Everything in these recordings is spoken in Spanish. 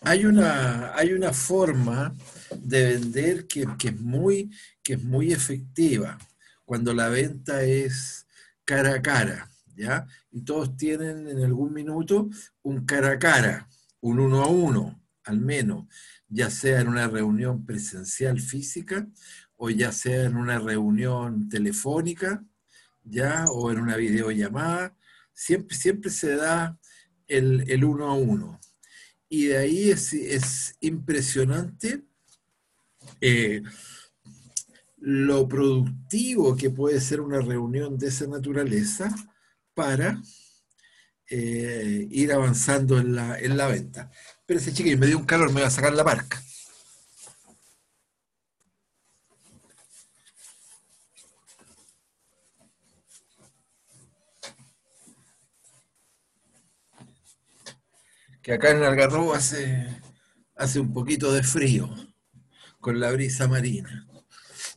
hay una, hay una forma de vender que, es muy, que es muy efectiva, cuando la venta es cara a cara, ¿ya? Y todos tienen en algún minuto un cara a cara, un uno a uno, al menos, ya sea en una reunión presencial física o ya sea en una reunión telefónica, ya, o en una videollamada, siempre, siempre se da el, el uno a uno. Y de ahí es, impresionante eh, lo productivo que puede ser una reunión de esa naturaleza para eh, ir avanzando en la, en la venta. Espérense, chiquillos, me dio un calor, me voy a sacar la marca. Que acá en Algarrobo hace, hace un poquito de frío con la brisa marina.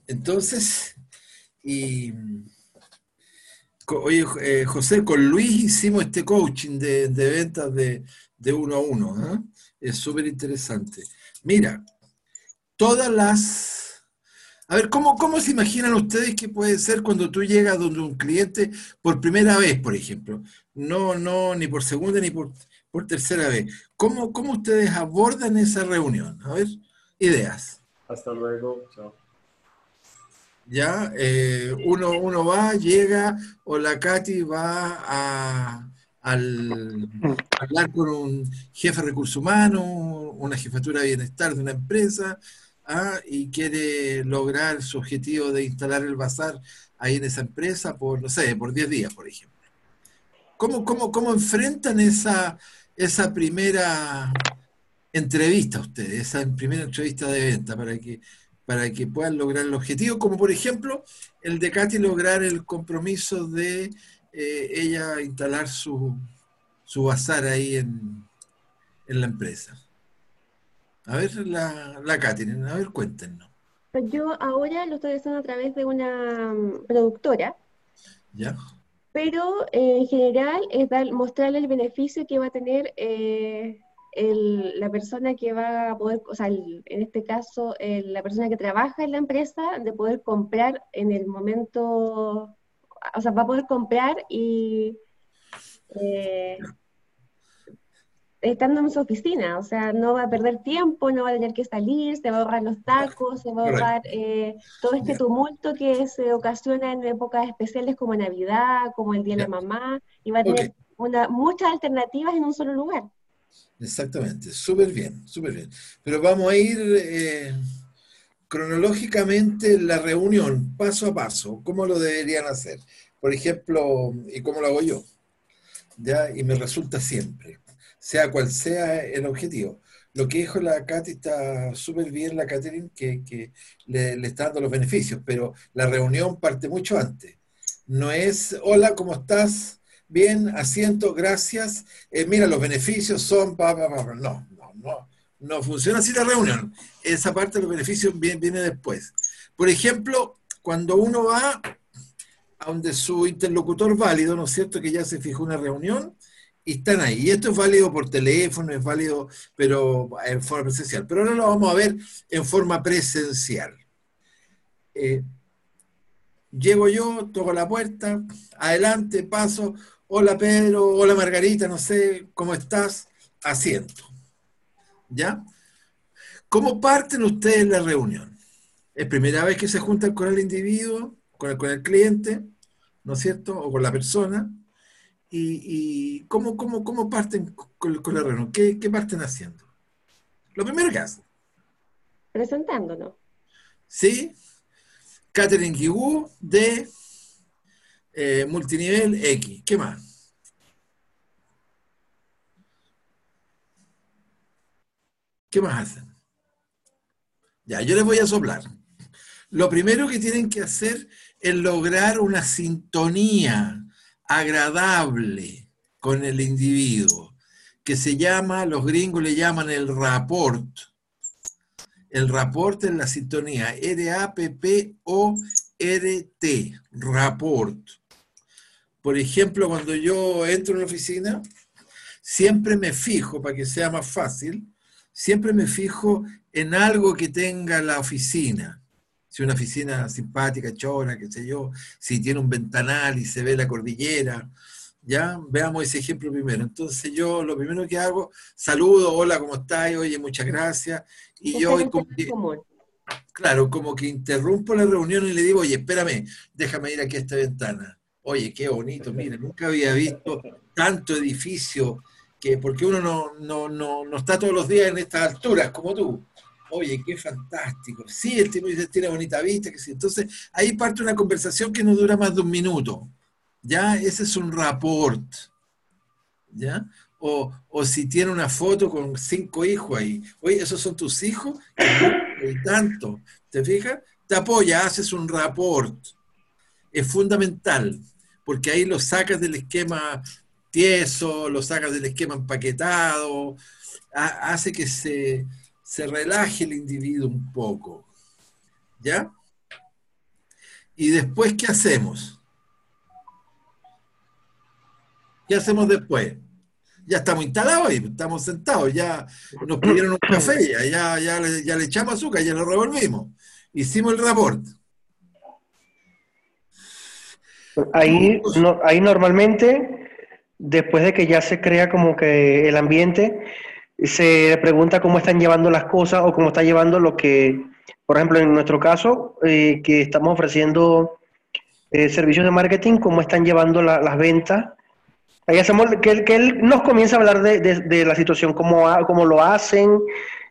Entonces, y oye, eh, José, con Luis hicimos este coaching de, ventas de, uno a uno. ¿ah? Es súper interesante. Mira, todas las... A ver, ¿cómo, ¿cómo se imaginan ustedes que puede ser cuando tú llegas donde un cliente por primera vez, por ejemplo? No, no, ni por segunda ni por por tercera vez. ¿Cómo, cómo ustedes abordan esa reunión? A ver, ideas. Hasta luego, chao. Ya, eh, uno, uno va, llega, o la Katy va a, hablar con un jefe de recursos humanos, una jefatura de bienestar de una empresa, ¿ah? y quiere lograr su objetivo de instalar el bazar ahí en esa empresa por, no sé, por 10 días, por ejemplo. ¿Cómo, cómo, cómo enfrentan esa, esa primera entrevista a ustedes, esa primera entrevista de venta para que, para que puedan lograr el objetivo, como por ejemplo el de Katy lograr el compromiso de eh, ella instalar su, su bazar ahí en, la empresa. A ver, la, la Katy, a ver, cuéntenos. Yo ahora lo estoy haciendo a través de una mm, productora. ¿Ya? Pero eh, en general es dar, mostrarle el beneficio que va a tener eh, la persona que va a poder, o sea, en este caso, la persona que trabaja en la empresa, de poder comprar en el momento, o sea, va a poder comprar y eh, estando en su oficina, o sea, no va a perder tiempo, no va a tener que salir, se va a ahorrar los tacos, se va a ahorrar eh, todo este tumulto que se ocasiona en épocas especiales como Navidad, como el Día de la Mamá, y va a tener una, muchas alternativas en un solo lugar. Exactamente, súper bien, súper bien. Pero vamos a ir eh, cronológicamente la reunión, paso a paso, cómo lo deberían hacer. Por ejemplo, y cómo lo hago yo. ¿ya? Y me resulta siempre sea cual sea el objetivo. Lo que dijo la Katy está súper bien, la Catherine, que, le, está dando los beneficios, pero la reunión parte mucho antes. No es, hola, ¿cómo estás? Bien, asiento, gracias. Eh, mira, los beneficios son, pa, no, no, no, no funciona así la reunión. Esa parte de los beneficios viene, viene después. Por ejemplo, cuando uno va a donde su interlocutor válido, ¿no es cierto? Que ya se fijó una reunión, y están ahí. Y esto es válido por teléfono, es válido, pero en forma presencial. Pero ahora lo vamos a ver en forma presencial. Eh, llego yo, toco la puerta, adelante, paso, hola Pedro, hola Margarita, no sé, ¿cómo estás? Asiento. ¿Ya? ¿Cómo parten ustedes la reunión? ¿Es primera vez que se juntan con el individuo, con el, con el cliente, ¿no es cierto? O con la persona y, cómo, cómo, cómo, parten con, la reunión, ¿Qué, ¿Qué, parten haciendo. Lo primero que hacen. Presentándonos. Sí. Catherine Guigú de eh, multinivel X. ¿Qué más? ¿Qué más hacen? Ya, yo les voy a soplar. Lo primero que tienen que hacer es lograr una sintonía agradable con el individuo, que se llama, los gringos le llaman el rapport. El rapport es la sintonía, R-A-P-P-O-R-T, rapport. Por ejemplo, cuando yo entro en la oficina, siempre me fijo, para que sea más fácil, siempre me fijo en algo que tenga la oficina. Si una oficina simpática, chora, qué sé yo, si tiene un ventanal y se ve la cordillera, ¿ya? Veamos ese ejemplo primero. Entonces yo lo primero que hago, saludo, hola, ¿cómo estás? Oye, muchas gracias. Y yo, como que, claro, como que interrumpo la reunión y le digo, oye, espérame, déjame ir aquí a esta ventana. Oye, qué bonito, mira, nunca había visto tanto edificio, que porque uno no, no, no, no está todos los días en estas alturas como tú. Oye, qué fantástico. Sí, el tipo dice, tiene bonita vista, que sí. Entonces, ahí parte una conversación que no dura más de un minuto. ¿ya? Ese es un rapport, ¿ya? O, si tiene una foto con cinco hijos ahí, oye, ¿esos son tus hijos? Y tanto, ¿te fijas? Te apoya, haces un rapport. Es fundamental, porque ahí lo sacas del esquema tieso, lo sacas del esquema empaquetado, hace que se, se relaje el individuo un poco. ¿Ya? Y después, ¿qué hacemos? ¿Qué hacemos después? Ya estamos instalados ahí, estamos sentados, ya nos pidieron un café, ya, ya, le, echamos azúcar, ya lo revolvimos. Hicimos el reporte. Ahí, ahí normalmente, después de que ya se crea como que el ambiente, se pregunta cómo están llevando las cosas o cómo está llevando lo que, por ejemplo, en nuestro caso, eh, que estamos ofreciendo eh, servicios de marketing, cómo están llevando las ventas Ahí hacemos que él, que él nos comienza a hablar de, la situación, cómo, cómo lo hacen,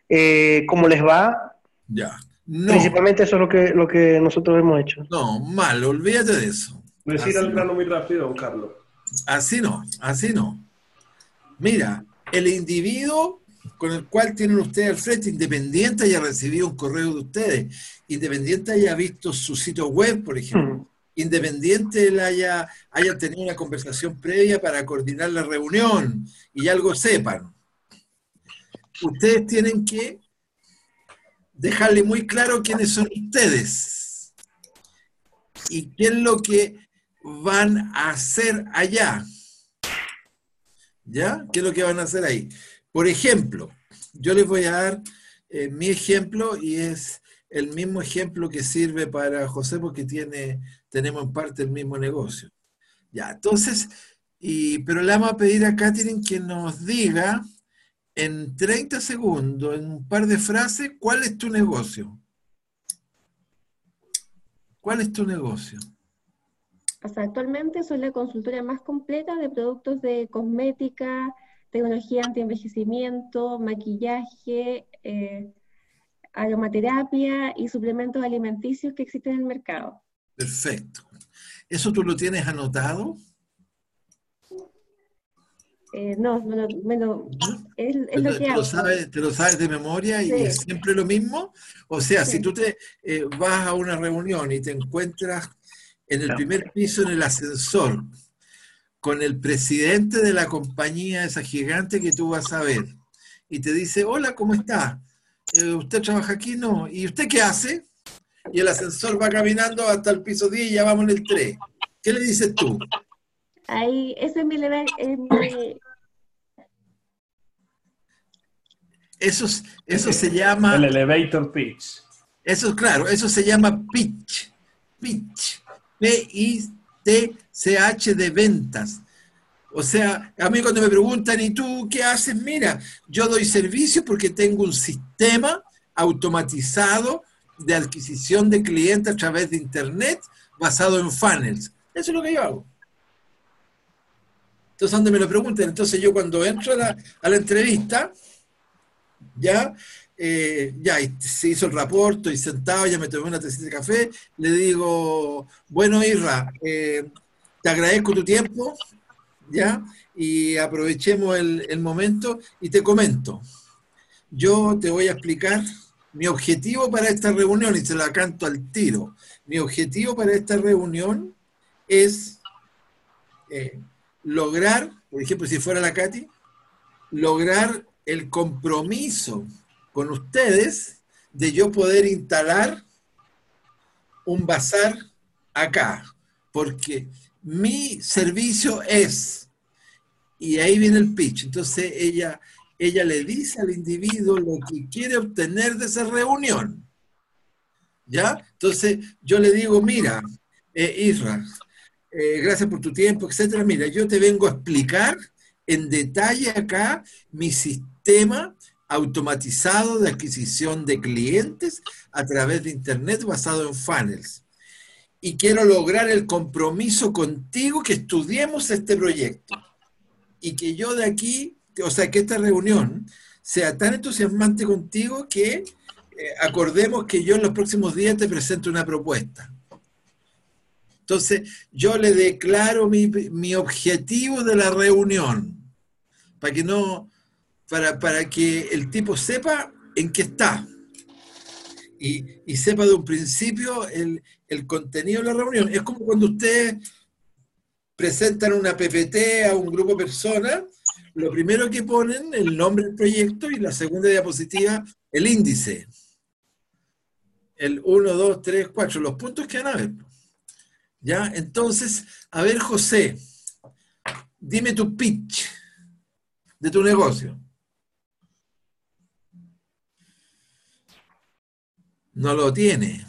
eh, cómo les va. Ya. Principalmente eso es lo que, lo que nosotros hemos hecho. No, mal, olvídate de eso. Decir al plano muy rápido, Carlos. Así no, así no. Mira, el individuo con el cual tienen ustedes al frente, independiente haya recibido un correo de ustedes, independiente haya visto su sitio web, por ejemplo, mm independiente él haya, haya tenido una conversación previa para coordinar la reunión y algo sepan. Ustedes tienen que dejarle muy claro quiénes son ustedes y qué es lo que van a hacer allá. ¿Ya? ¿Qué es lo que van a hacer ahí? Por ejemplo, yo les voy a dar eh, mi ejemplo y es el mismo ejemplo que sirve para José porque tiene tenemos en parte el mismo negocio. Ya, entonces, y, pero le vamos a pedir a Catherine que nos diga en 30 segundos, en un par de frases, cuál es tu negocio. ¿Cuál es tu negocio? Actualmente soy la consultora más completa de productos de cosmética, tecnología anti-envejecimiento, maquillaje, eh, aromaterapia y suplementos alimenticios que existen en el mercado. Perfecto. ¿Eso tú lo tienes anotado? Eh, no, no, es, lo que te, Lo sabes, ¿Te lo sabes de memoria y es siempre lo mismo? O sea, si tú te eh, vas a una reunión y te encuentras en el primer piso en el ascensor con el presidente de la compañía, esa gigante que tú vas a ver, y te dice, hola, ¿cómo está? Eh, ¿Usted trabaja aquí? No. ¿Y usted qué hace? y el ascensor va caminando hasta el piso 10 y ya vamos en el 3. ¿Qué le dices tú? Ahí, ese es mi, Eso, eso se llama... El elevator pitch. Eso, claro, eso se llama pitch. Pitch. P-I-T-C-H de ventas. O sea, a mí cuando me preguntan, ¿y tú qué haces? Mira, yo doy servicio porque tengo un sistema automatizado de adquisición de clientes a través de Internet basado en funnels. Eso es lo que yo hago. Entonces, donde me lo pregunten, entonces yo cuando entro a la, entrevista, ya, eh, ya se hizo el reporte y sentado, ya me tomé una tacita de café, le digo, bueno, Irra, eh, te agradezco tu tiempo, ya, y aprovechemos el, el momento y te comento. Yo te voy a explicar mi objetivo para esta reunión, y se la canto al tiro, mi objetivo para esta reunión es eh, lograr, por ejemplo, si fuera la Katy, lograr el compromiso con ustedes de yo poder instalar un bazar acá, porque mi servicio es, y ahí viene el pitch, entonces ella ella le dice al individuo lo que quiere obtener de esa reunión. ¿Ya? Entonces yo le digo, mira, eh, Isra, eh, gracias por tu tiempo, etcétera. Mira, yo te vengo a explicar en detalle acá mi sistema automatizado de adquisición de clientes a través de Internet basado en funnels. Y quiero lograr el compromiso contigo que estudiemos este proyecto. Y que yo de aquí, o sea, que esta reunión sea tan entusiasmante contigo que eh, acordemos que yo en los próximos días te presento una propuesta. Entonces, yo le declaro mi, mi objetivo de la reunión, para que no, para, para que el tipo sepa en qué está y, y sepa de un principio el, el, contenido de la reunión. Es como cuando ustedes presentan una PPT a un grupo de personas, lo primero que ponen el nombre del proyecto y la segunda diapositiva el índice. El 1, 2, 3, 4, los puntos que van a ver. ¿Ya? Entonces, a ver, José, dime tu pitch de tu negocio. No lo tiene.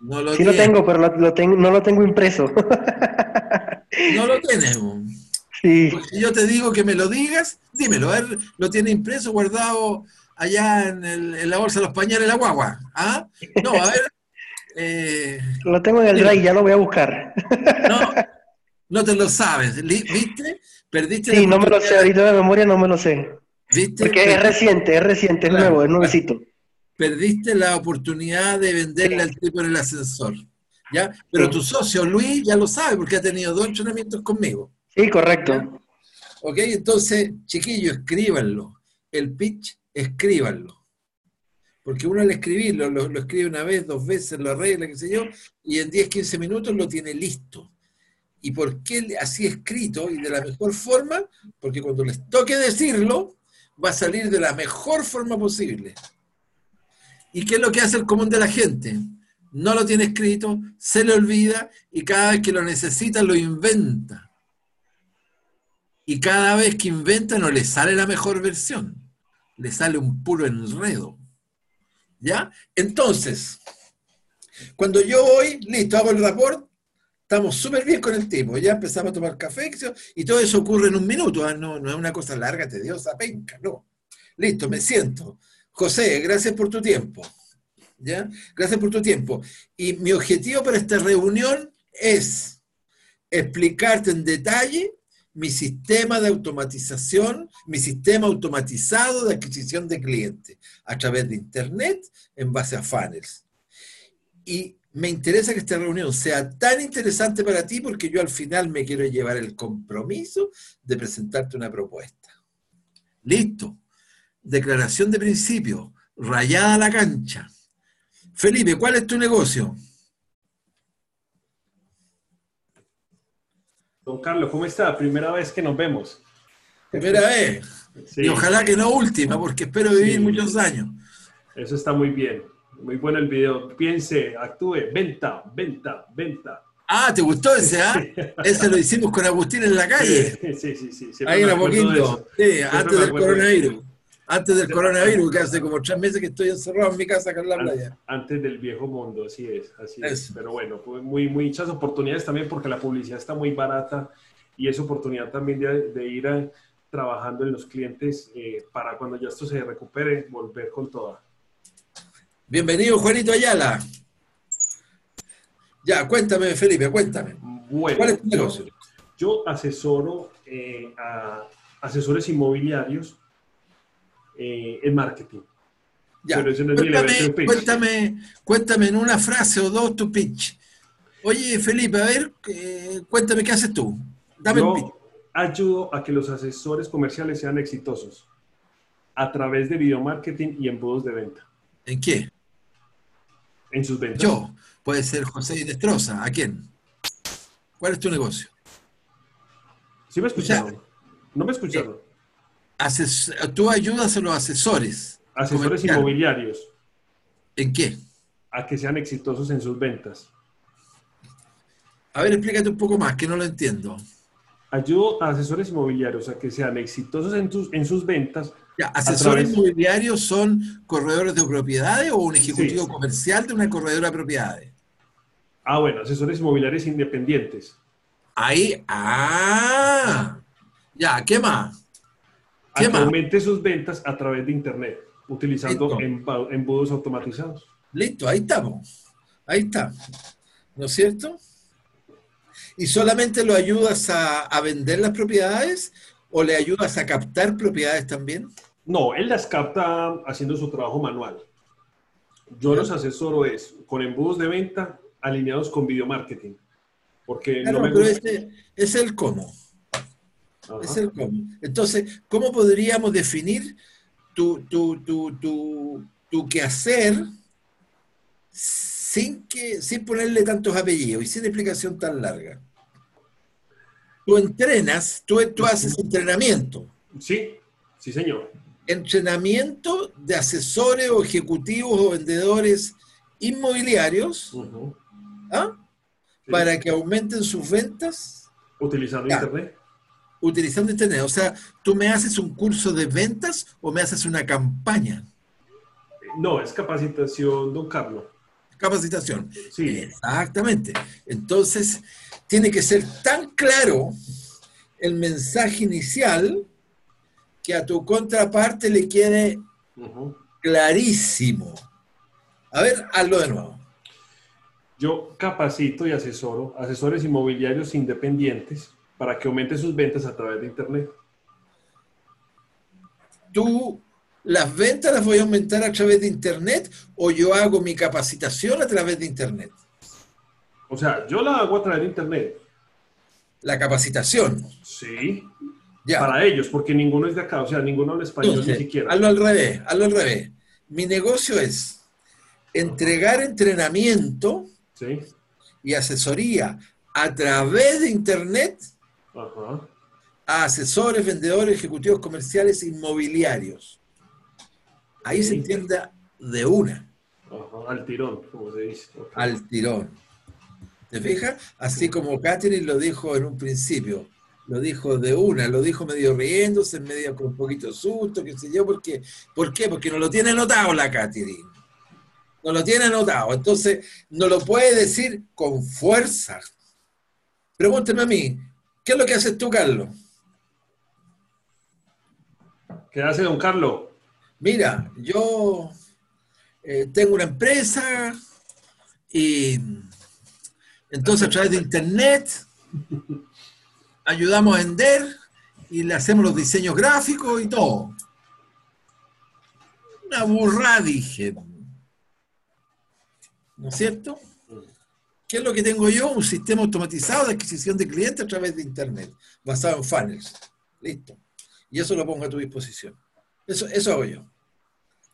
No lo sí tiene. lo tengo, pero lo, lo tengo, no lo tengo impreso. No lo tienes. Sí. si yo te digo que me lo digas, dímelo. Ver, lo tiene impreso, guardado allá en, el, en la bolsa de los pañales la guagua. ¿Ah? No, a ver. Eh, lo tengo en el drive, ya lo voy a buscar. No, no te lo sabes. ¿Viste? Perdiste. Sí, no me lo sé. Ahorita de memoria no me lo sé. ¿Viste? Porque es reciente, es reciente, es claro, nuevo, es nuevecito. Perdiste la oportunidad de venderle al tipo en el ascensor. ¿Ya? Pero sí. tu socio Luis ya lo sabe porque ha tenido dos entrenamientos conmigo. Sí, correcto. Ok, entonces, chiquillos, escríbanlo. El pitch, escríbanlo. Porque uno al escribirlo, lo, lo, escribe una vez, dos veces, lo arregla, qué sé yo, y en 10, 15 minutos lo tiene listo. ¿Y por qué así escrito y de la mejor forma? Porque cuando les toque decirlo, va a salir de la mejor forma posible. ¿Y qué es lo que hace el común de la gente? No lo tiene escrito, se le olvida y cada vez que lo necesita lo inventa. Y cada vez que inventa no le sale la mejor versión, le sale un puro enredo. ¿Ya? Entonces, cuando yo voy, listo, hago el rapport, estamos súper bien con el tipo, ya empezamos a tomar café y todo eso ocurre en un minuto, ¿eh? no, no es una cosa larga, tediosa, penca, no. Listo, me siento. José, gracias por tu tiempo. ¿Ya? Gracias por tu tiempo. Y mi objetivo para esta reunión es explicarte en detalle mi sistema de automatización, mi sistema automatizado de adquisición de clientes a través de Internet en base a funnels. Y me interesa que esta reunión sea tan interesante para ti porque yo al final me quiero llevar el compromiso de presentarte una propuesta. Listo. Declaración de principio, rayada la cancha. Felipe, ¿cuál es tu negocio? Don Carlos, ¿cómo está? Primera vez que nos vemos. Primera vez. Sí. Y ojalá que no última, porque espero vivir sí. muchos años. Eso está muy bien. Muy bueno el video. Piense, actúe, venta, venta, venta. Ah, ¿te gustó ese, ah? ese lo hicimos con Agustín en la calle. Sí, sí, sí. Ahí era poquito. Sí, antes del coronavirus. Antes del coronavirus, que hace como tres meses que estoy encerrado en mi casa acá en la playa. Antes del viejo mundo, así es, así es. Pero bueno, muy, muchas oportunidades también porque la publicidad está muy barata y es oportunidad también de, de ir a, trabajando en los clientes eh, para cuando ya esto se recupere, volver con toda. Bienvenido, Juanito Ayala. Ya, cuéntame, Felipe, cuéntame. Bueno, ¿Cuál es tu negocio? Yo, yo asesoro eh, a asesores inmobiliarios eh, el marketing. Ya. Pero no cuéntame, cuéntame, cuéntame, en una frase o dos tu pitch. Oye, Felipe, a ver, eh, cuéntame qué haces tú. Dame Yo pitch. ayudo a que los asesores comerciales sean exitosos a través de video marketing y embudos de venta. ¿En qué? En sus ventas. Yo. Puede ser José Destroza. ¿A quién? ¿Cuál es tu negocio? ¿Sí me escucharon? ¿No me escucharon? Ases tú ayudas a los asesores. Asesores inmobiliarios. ¿En qué? A que sean exitosos en sus ventas. A ver, explícate un poco más, que no lo entiendo. ayudo a asesores inmobiliarios a que sean exitosos en, sus, en sus ventas. Ya, ¿Asesores inmobiliarios son corredores de propiedades o un ejecutivo comercial de una corredora de propiedades? Ah, bueno, asesores inmobiliarios independientes. Ahí, ah, ya, ¿qué más? Aumente sus ventas a través de Internet, utilizando embudos automatizados. Listo, ahí estamos. Ahí está. ¿No es cierto? ¿Y solamente lo ayudas a, vender las propiedades o le ayudas a captar propiedades también? No, él las capta haciendo su trabajo manual. Yo los asesoro es con embudos de venta alineados con video marketing. Porque no me pero ese es el cómo. Es el cómo. Entonces, ¿cómo podríamos definir tu, tu, tu, tu, tu quehacer sin, que, sin ponerle tantos apellidos y sin explicación tan larga? Tú entrenas, tú, tú haces entrenamiento. Sí, sí, señor. Entrenamiento de asesores o ejecutivos o vendedores inmobiliarios. ¿ah? para que aumenten sus ventas. Utilizando Internet. Utilizando Internet. O sea, ¿tú me haces un curso de ventas o me haces una campaña? No, es capacitación, don Carlos. Capacitación. Sí. Exactamente. Entonces, tiene que ser tan claro el mensaje inicial que a tu contraparte le quede clarísimo. A ver, hazlo de nuevo. Yo capacito y asesoro asesores inmobiliarios independientes para que aumente sus ventas a través de Internet. ¿Tú las ventas las voy a aumentar a través de Internet o yo hago mi capacitación a través de Internet? O sea, yo la hago a través de Internet. La capacitación. Sí. Ya. Para ellos, porque ninguno es de acá, o sea, ninguno habla español ni siquiera. Hazlo al revés, hazlo al revés. Mi negocio es entregar entrenamiento y asesoría a través de Internet a asesores, vendedores, ejecutivos comerciales inmobiliarios. Ahí se entiende de una. Al tirón, como se dice. Al tirón. ¿Te fijas? Así como Catherine lo dijo en un principio. Lo dijo de una, lo dijo medio riéndose, medio con un poquito de susto, qué sé yo, porque, ¿por qué? Porque no lo tiene notado la Catherine no lo tiene anotado. Entonces, no lo puede decir con fuerza. Pregúnteme a mí, ¿qué es lo que haces tú, Carlos? ¿Qué hace don Carlos? Mira, yo eh, tengo una empresa y entonces a través de internet ayudamos a vender y le hacemos los diseños gráficos y todo. Una burra, dije. ¿no es cierto? ¿Qué es lo que tengo yo? Un sistema automatizado de adquisición de clientes a través de Internet, basado en funnels. Listo. Y eso lo pongo a tu disposición. Eso, eso hago yo.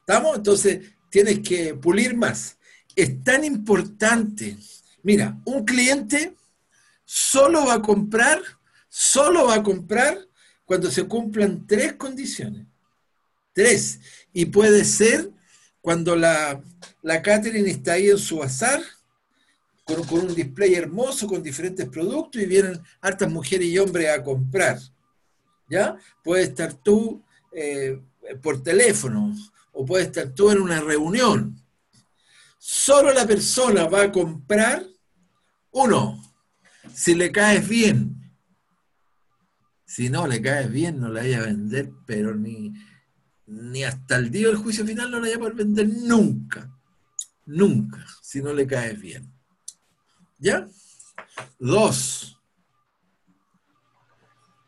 ¿Estamos? Entonces, tienes que pulir más. Es tan importante. Mira, un cliente solo va a comprar, solo va a comprar cuando se cumplan tres condiciones. Tres. Y puede ser cuando la, la Catherine está ahí en su azar, con, un display hermoso, con diferentes productos, y vienen hartas mujeres y hombres a comprar. ¿Ya? Puede estar tú eh, por teléfono, o puede estar tú en una reunión. Solo la persona va a comprar, uno, si le caes bien. Si no le caes bien, no la vaya a vender, pero ni, ni hasta el día del juicio final no la vaya a poder vender nunca. Nunca, si no le caes bien. ¿Ya? Dos,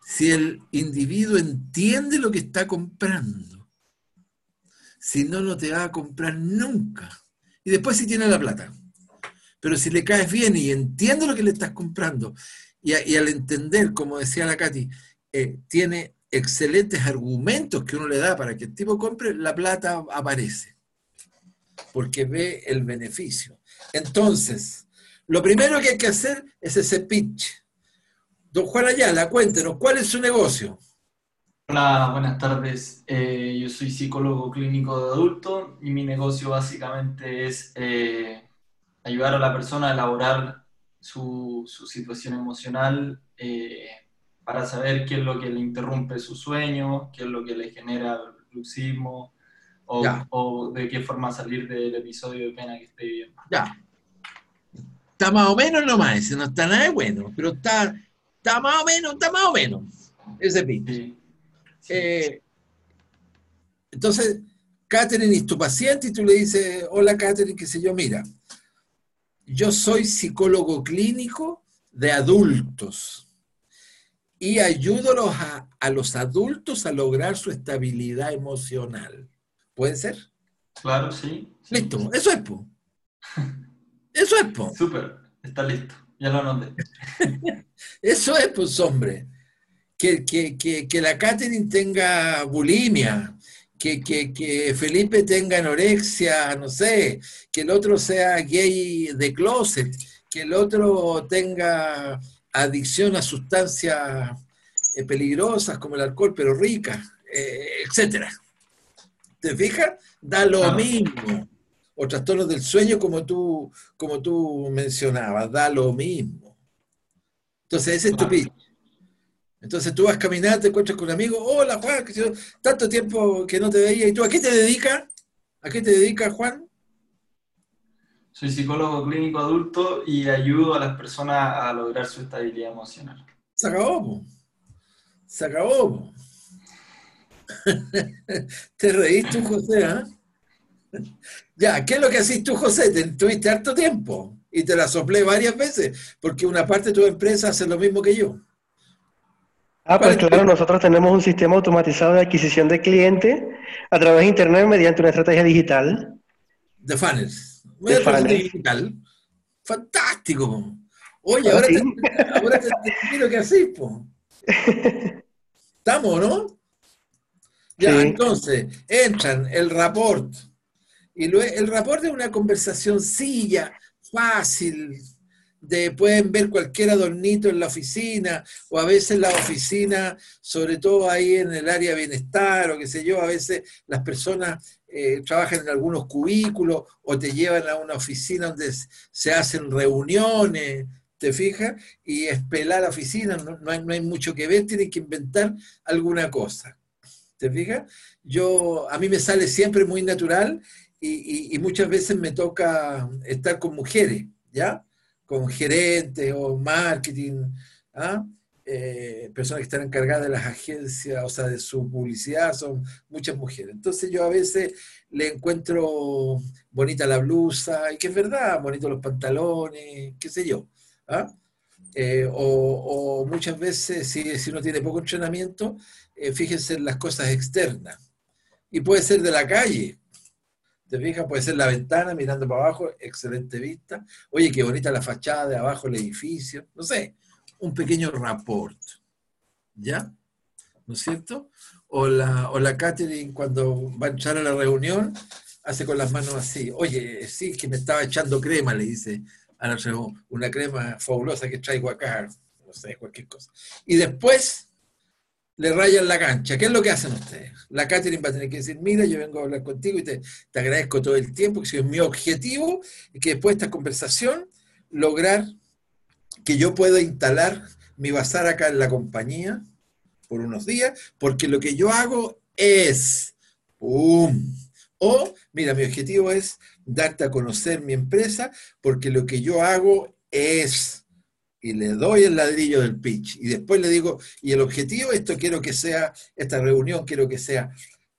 si el individuo entiende lo que está comprando, si no, no te va a comprar nunca. Y después si tiene la plata. Pero si le caes bien y entiende lo que le estás comprando, y, al entender, como decía la Katy, eh, tiene excelentes argumentos que uno le da para que el tipo compre, la plata aparece, porque ve el beneficio. Entonces, lo primero que hay que hacer es ese pitch. Don Juan Ayala, cuéntenos, ¿cuál es su negocio? Hola, buenas tardes. Eh, yo soy psicólogo clínico de adulto y mi negocio básicamente es eh, ayudar a la persona a elaborar su, situación emocional, eh, para saber qué es lo que le interrumpe su sueño, qué es lo que le genera bruxismo, o, o, de qué forma salir del episodio de pena que esté viviendo. Ya. Está más o menos nomás, ese no está nada de bueno, pero está, está más o menos, está más o menos, ese pitch. Eh, entonces, Catherine es tu paciente y tú le dices, hola Catherine, qué sé yo, mira, yo soy psicólogo clínico de adultos y ayudo a, a, los adultos a lograr su estabilidad emocional. ¿Puede ser? Claro, sí. Listo, eso es, po. Eso es, po. Súper, está listo, ya lo anoté. eso es, pues, hombre. Que, que, que, que la Catherine tenga bulimia, que, que, Felipe tenga anorexia, no sé, que el otro sea gay de closet, que el otro tenga adicción a sustancias eh, peligrosas como el alcohol, pero ricas, eh, etcétera. ¿Te fijas? Da lo mismo. O trastornos del sueño, como tú, como tú mencionabas, da lo mismo. Entonces, ese es tu pitch. Entonces tú vas a caminar, te encuentras con un amigo, hola Juan, tanto tiempo que no te veía, ¿y tú a qué te dedicas? ¿A qué te dedicas, Juan? Soy psicólogo clínico adulto y ayudo a las personas a lograr su estabilidad emocional. Se acabó, se acabó. te reís tú, José, ¿ah? Ya, ¿qué es lo que haces tú, José? Te tuviste harto tiempo y te la soplé varias veces, porque una parte de tu empresa hace lo mismo que yo. Ah, pues claro, nosotros tenemos un sistema automatizado de adquisición de clientes a través de Internet mediante una estrategia digital. De funnels digital. Fantástico. Oye, ahora, te, ahora te, lo que haces, po. ¿Estamos, no? Ya, entonces, entran el rapport. Y el rapport es una conversación silla, fácil, de, pueden ver cualquier adornito en la oficina, o a veces la oficina, sobre todo ahí en el área bienestar, o qué sé yo, a veces las personas eh, trabajan en algunos cubículos o te llevan a una oficina donde se hacen reuniones, ¿te fijas? Y es pelar la oficina, no, hay, no hay mucho que ver, tienen que inventar alguna cosa. ¿Te fijas? Yo, a mí me sale siempre muy natural y, muchas veces me toca estar con mujeres, ¿ya? Con gerentes o marketing, ¿ah? Eh, personas que están encargadas de las agencias, o sea, de su publicidad, son muchas mujeres. Entonces yo a veces le encuentro bonita la blusa, y que es verdad, bonitos los pantalones, qué sé yo. ¿ah? Eh, o, muchas veces, si, si, uno tiene poco entrenamiento, eh, fíjense en las cosas externas. Y puede ser de la calle. ¿Te fijas? Puede ser la ventana mirando para abajo, excelente vista. Oye, qué bonita la fachada de abajo del edificio. No sé, un pequeño rapport, ¿ya? ¿No es cierto? O la, o la Catherine cuando va a entrar a la reunión, hace con las manos así, oye, sí, que me estaba echando crema, le dice a la una crema fabulosa que traigo acá, no sé, cualquier cosa. Y después le rayan la cancha. ¿Qué es lo que hacen ustedes? La Catherine va a tener que decir, mira, yo vengo a hablar contigo y te, te agradezco todo el tiempo, que es mi objetivo, que después de esta conversación lograr que yo pueda instalar mi bazar acá en la compañía por unos días, porque lo que yo hago es, ¡pum! O, mira, mi objetivo es darte a conocer mi empresa, porque lo que yo hago es, y le doy el ladrillo del pitch, y después le digo, y el objetivo, esto quiero que sea, esta reunión quiero que sea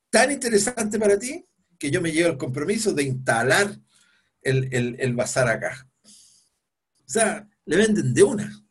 tan interesante para ti, que yo me llevo el compromiso de instalar el, el, el bazar acá. O sea, le venden de una.